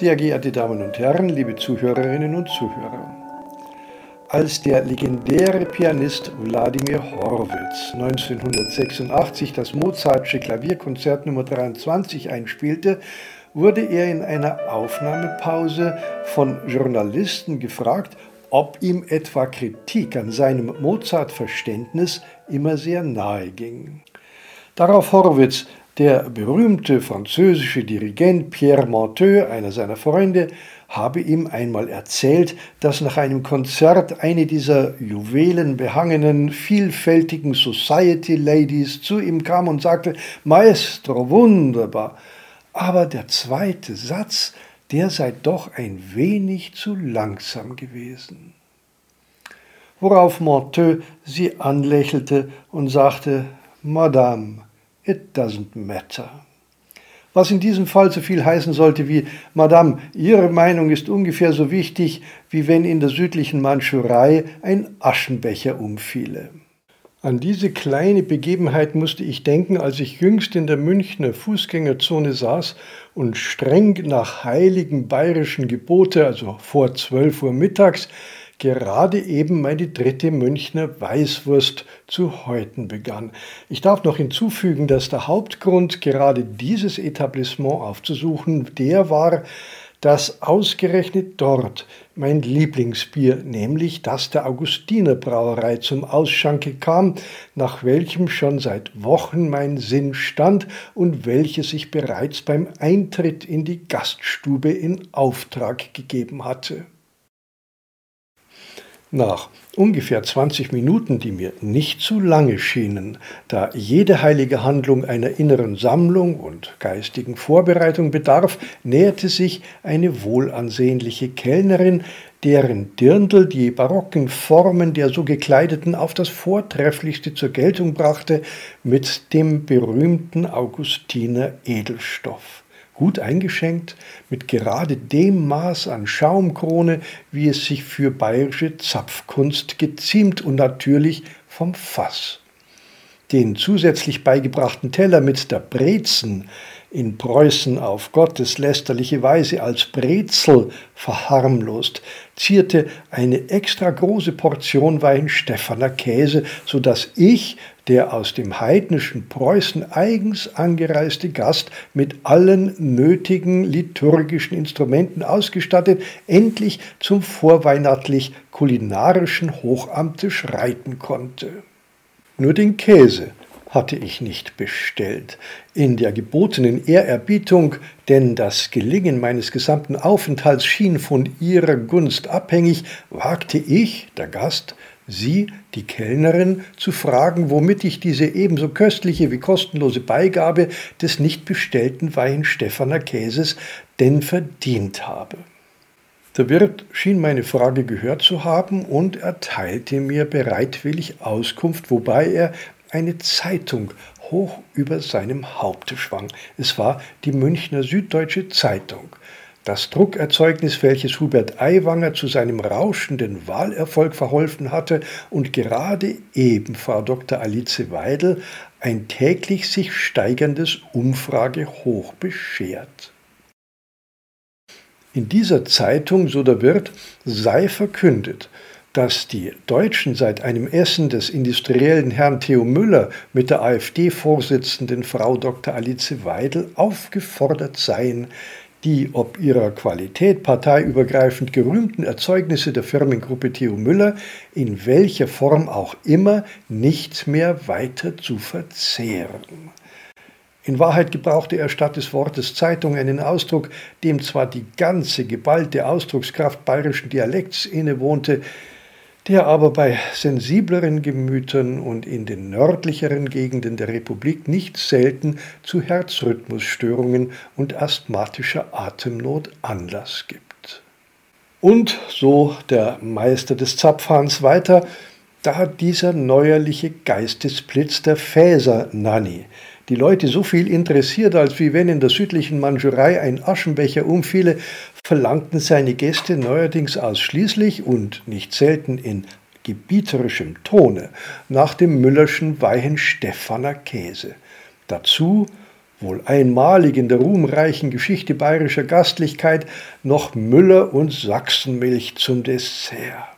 Sehr geehrte Damen und Herren, liebe Zuhörerinnen und Zuhörer. Als der legendäre Pianist Wladimir Horwitz 1986 das Mozartsche Klavierkonzert Nummer 23 einspielte, wurde er in einer Aufnahmepause von Journalisten gefragt, ob ihm etwa Kritik an seinem Mozart-Verständnis immer sehr nahe ging. Darauf Horwitz der berühmte französische Dirigent Pierre Monteux, einer seiner Freunde, habe ihm einmal erzählt, dass nach einem Konzert eine dieser juwelenbehangenen, vielfältigen Society Ladies zu ihm kam und sagte, Maestro, wunderbar. Aber der zweite Satz, der sei doch ein wenig zu langsam gewesen. Worauf Monteux sie anlächelte und sagte, Madame, It doesn't matter. Was in diesem Fall so viel heißen sollte wie Madame, Ihre Meinung ist ungefähr so wichtig, wie wenn in der südlichen Mandschurei ein Aschenbecher umfiele. An diese kleine Begebenheit musste ich denken, als ich jüngst in der Münchner Fußgängerzone saß und streng nach heiligen bayerischen Gebote, also vor 12 Uhr mittags, gerade eben meine dritte Münchner Weißwurst zu häuten begann. Ich darf noch hinzufügen, dass der Hauptgrund, gerade dieses Etablissement aufzusuchen, der war, dass ausgerechnet dort mein Lieblingsbier, nämlich das der Augustiner Brauerei zum Ausschanke kam, nach welchem schon seit Wochen mein Sinn stand und welches ich bereits beim Eintritt in die Gaststube in Auftrag gegeben hatte. Nach ungefähr 20 Minuten, die mir nicht zu lange schienen, da jede heilige Handlung einer inneren Sammlung und geistigen Vorbereitung bedarf, näherte sich eine wohlansehnliche Kellnerin, deren Dirndl die barocken Formen der so gekleideten auf das Vortrefflichste zur Geltung brachte, mit dem berühmten Augustiner Edelstoff gut eingeschenkt, mit gerade dem Maß an Schaumkrone, wie es sich für bayerische Zapfkunst geziemt und natürlich vom Fass. Den zusätzlich beigebrachten Teller mit der Brezen, in Preußen auf gotteslästerliche Weise als Brezel verharmlost, zierte eine extra große Portion Weinstephaner Käse, so dass ich, der aus dem heidnischen Preußen eigens angereiste Gast, mit allen nötigen liturgischen Instrumenten ausgestattet, endlich zum vorweihnachtlich kulinarischen Hochamte schreiten konnte. Nur den Käse hatte ich nicht bestellt. In der gebotenen Ehrerbietung, denn das Gelingen meines gesamten Aufenthalts schien von ihrer Gunst abhängig, wagte ich, der Gast, sie, die Kellnerin, zu fragen, womit ich diese ebenso köstliche wie kostenlose Beigabe des nicht bestellten Weinstephaner Käses denn verdient habe. Der Wirt schien meine Frage gehört zu haben und erteilte mir bereitwillig Auskunft, wobei er eine Zeitung hoch über seinem Haupte schwang. Es war die Münchner Süddeutsche Zeitung. Das Druckerzeugnis, welches Hubert Aiwanger zu seinem rauschenden Wahlerfolg verholfen hatte und gerade eben Frau Dr. Alice Weidel ein täglich sich steigerndes Umfragehoch beschert. In dieser Zeitung, so der Wirt, sei verkündet, dass die Deutschen seit einem Essen des industriellen Herrn Theo Müller mit der AfD-Vorsitzenden Frau Dr. Alice Weidel aufgefordert seien, die ob ihrer Qualität parteiübergreifend gerühmten Erzeugnisse der Firmengruppe Theo Müller in welcher Form auch immer nicht mehr weiter zu verzehren. In Wahrheit gebrauchte er statt des Wortes Zeitung einen Ausdruck, dem zwar die ganze geballte Ausdruckskraft bayerischen Dialekts innewohnte, der aber bei sensibleren Gemütern und in den nördlicheren Gegenden der Republik nicht selten zu Herzrhythmusstörungen und asthmatischer Atemnot Anlass gibt. Und so der Meister des Zapfhahns weiter, Da dieser neuerliche Geistesblitz der Fäser-Nanny die Leute so viel interessiert, als wie wenn in der südlichen Mandschurei ein Aschenbecher umfiele, verlangten seine Gäste neuerdings ausschließlich und nicht selten in gebieterischem Tone nach dem Müllerschen Weihenstephaner Käse. Dazu wohl einmalig in der ruhmreichen Geschichte bayerischer Gastlichkeit, noch Müller und Sachsenmilch zum Dessert.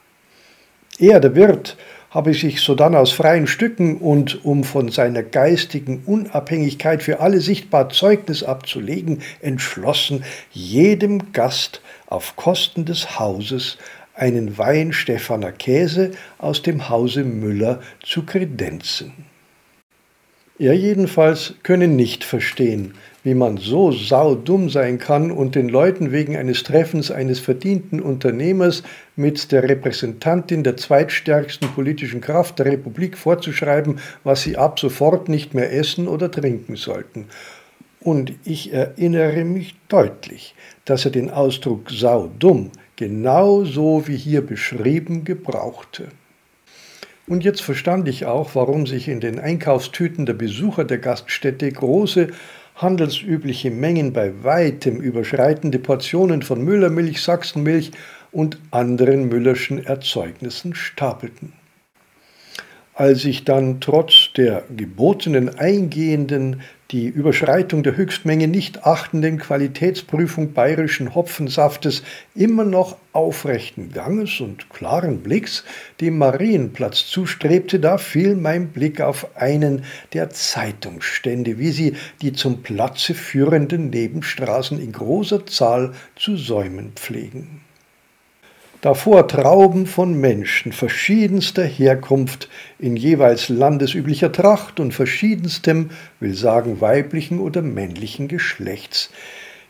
Er, der Wirt, habe sich sodann aus freien Stücken und um von seiner geistigen Unabhängigkeit für alle sichtbar Zeugnis abzulegen, entschlossen, jedem Gast auf Kosten des Hauses einen Wein Stefaner Käse aus dem Hause Müller zu kredenzen. Er jedenfalls könne nicht verstehen, wie man so saudumm sein kann und den Leuten wegen eines Treffens eines verdienten Unternehmers mit der Repräsentantin der zweitstärksten politischen Kraft der Republik vorzuschreiben, was sie ab sofort nicht mehr essen oder trinken sollten. Und ich erinnere mich deutlich, dass er den Ausdruck saudumm genau so wie hier beschrieben gebrauchte. Und jetzt verstand ich auch, warum sich in den Einkaufstüten der Besucher der Gaststätte große handelsübliche Mengen bei weitem überschreitende Portionen von Müllermilch, Sachsenmilch und anderen Müllerschen Erzeugnissen stapelten. Als ich dann trotz der gebotenen eingehenden die Überschreitung der Höchstmenge nicht achtenden Qualitätsprüfung bayerischen Hopfensaftes immer noch aufrechten Ganges und klaren Blicks dem Marienplatz zustrebte, da fiel mein Blick auf einen der Zeitungsstände, wie sie die zum Platze führenden Nebenstraßen in großer Zahl zu säumen pflegen davor Trauben von Menschen verschiedenster Herkunft in jeweils landesüblicher Tracht und verschiedenstem, will sagen weiblichen oder männlichen Geschlechts,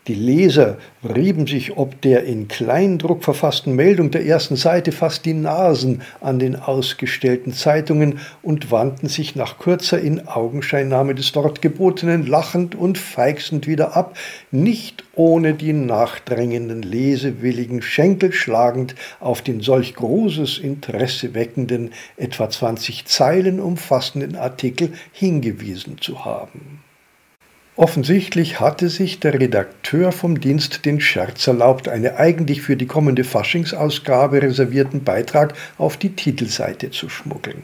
die Leser rieben sich ob der in Kleindruck verfassten Meldung der ersten Seite fast die Nasen an den ausgestellten Zeitungen und wandten sich nach kurzer Inaugenscheinnahme des dort gebotenen lachend und feixend wieder ab, nicht ohne die nachdrängenden Lesewilligen Schenkel schlagend auf den solch großes Interesse weckenden, etwa 20 Zeilen umfassenden Artikel hingewiesen zu haben. Offensichtlich hatte sich der Redakteur vom Dienst den Scherz erlaubt, einen eigentlich für die kommende Faschingsausgabe reservierten Beitrag auf die Titelseite zu schmuggeln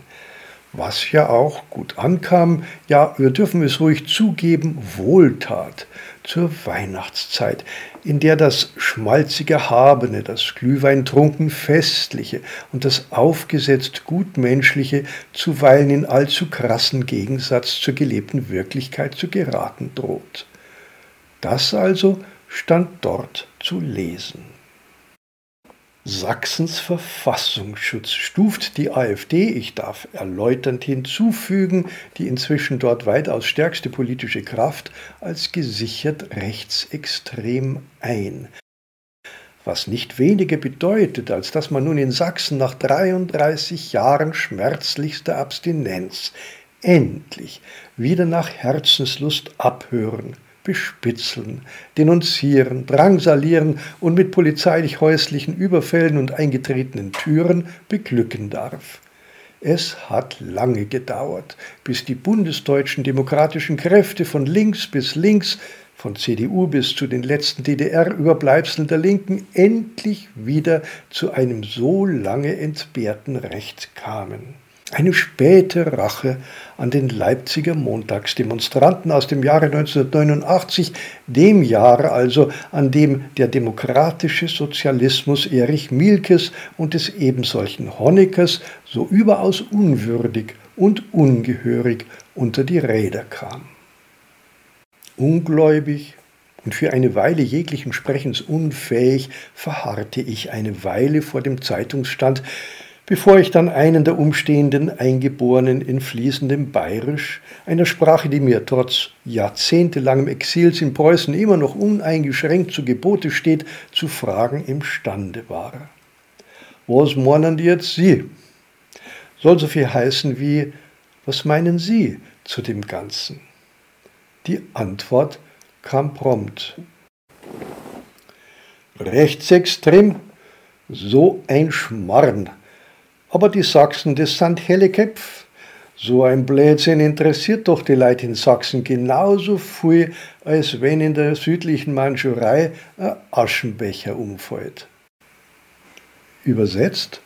was ja auch gut ankam, ja, wir dürfen es ruhig zugeben, Wohltat zur Weihnachtszeit, in der das schmalzige Habene, das Glühweintrunken Festliche und das aufgesetzt Gutmenschliche zuweilen in allzu krassen Gegensatz zur gelebten Wirklichkeit zu geraten droht. Das also stand dort zu lesen. Sachsens Verfassungsschutz stuft die AfD, ich darf erläuternd hinzufügen, die inzwischen dort weitaus stärkste politische Kraft, als gesichert rechtsextrem ein. Was nicht weniger bedeutet, als dass man nun in Sachsen nach 33 Jahren schmerzlichster Abstinenz endlich wieder nach Herzenslust abhören bespitzeln, denunzieren, drangsalieren und mit polizeilich-häuslichen Überfällen und eingetretenen Türen beglücken darf. Es hat lange gedauert, bis die bundesdeutschen demokratischen Kräfte von links bis links, von CDU bis zu den letzten DDR-Überbleibseln der Linken endlich wieder zu einem so lange entbehrten Recht kamen. Eine späte Rache an den Leipziger Montagsdemonstranten aus dem Jahre 1989, dem Jahr also, an dem der demokratische Sozialismus Erich Mielkes und des ebensolchen Honeckers so überaus unwürdig und ungehörig unter die Räder kam. Ungläubig und für eine Weile jeglichen Sprechens unfähig verharrte ich eine Weile vor dem Zeitungsstand, bevor ich dann einen der umstehenden Eingeborenen in fließendem Bayerisch, einer Sprache, die mir trotz jahrzehntelangem Exils in Preußen immer noch uneingeschränkt zu Gebote steht, zu fragen imstande war. Was meinen jetzt Sie? Soll so viel heißen wie, was meinen Sie zu dem Ganzen? Die Antwort kam prompt. Rechtsextrem? So ein Schmarrn Aber die Sachsen, das sind helle Köpfe. So ein Blödsinn interessiert doch die Leute in Sachsen genauso viel, als wenn in der südlichen Mandschurei ein Aschenbecher umfällt. Übersetzt,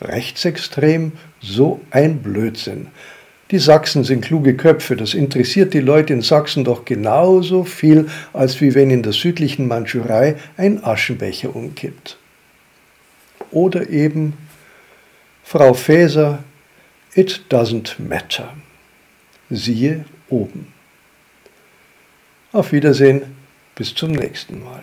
rechtsextrem, so ein Blödsinn. Die Sachsen sind kluge Köpfe, das interessiert die Leute in Sachsen doch genauso viel, als wie wenn in der südlichen Mandschurei ein Aschenbecher umkippt. Oder eben Frau Faeser, it doesn't matter. Siehe oben. Auf Wiedersehen, bis zum nächsten Mal.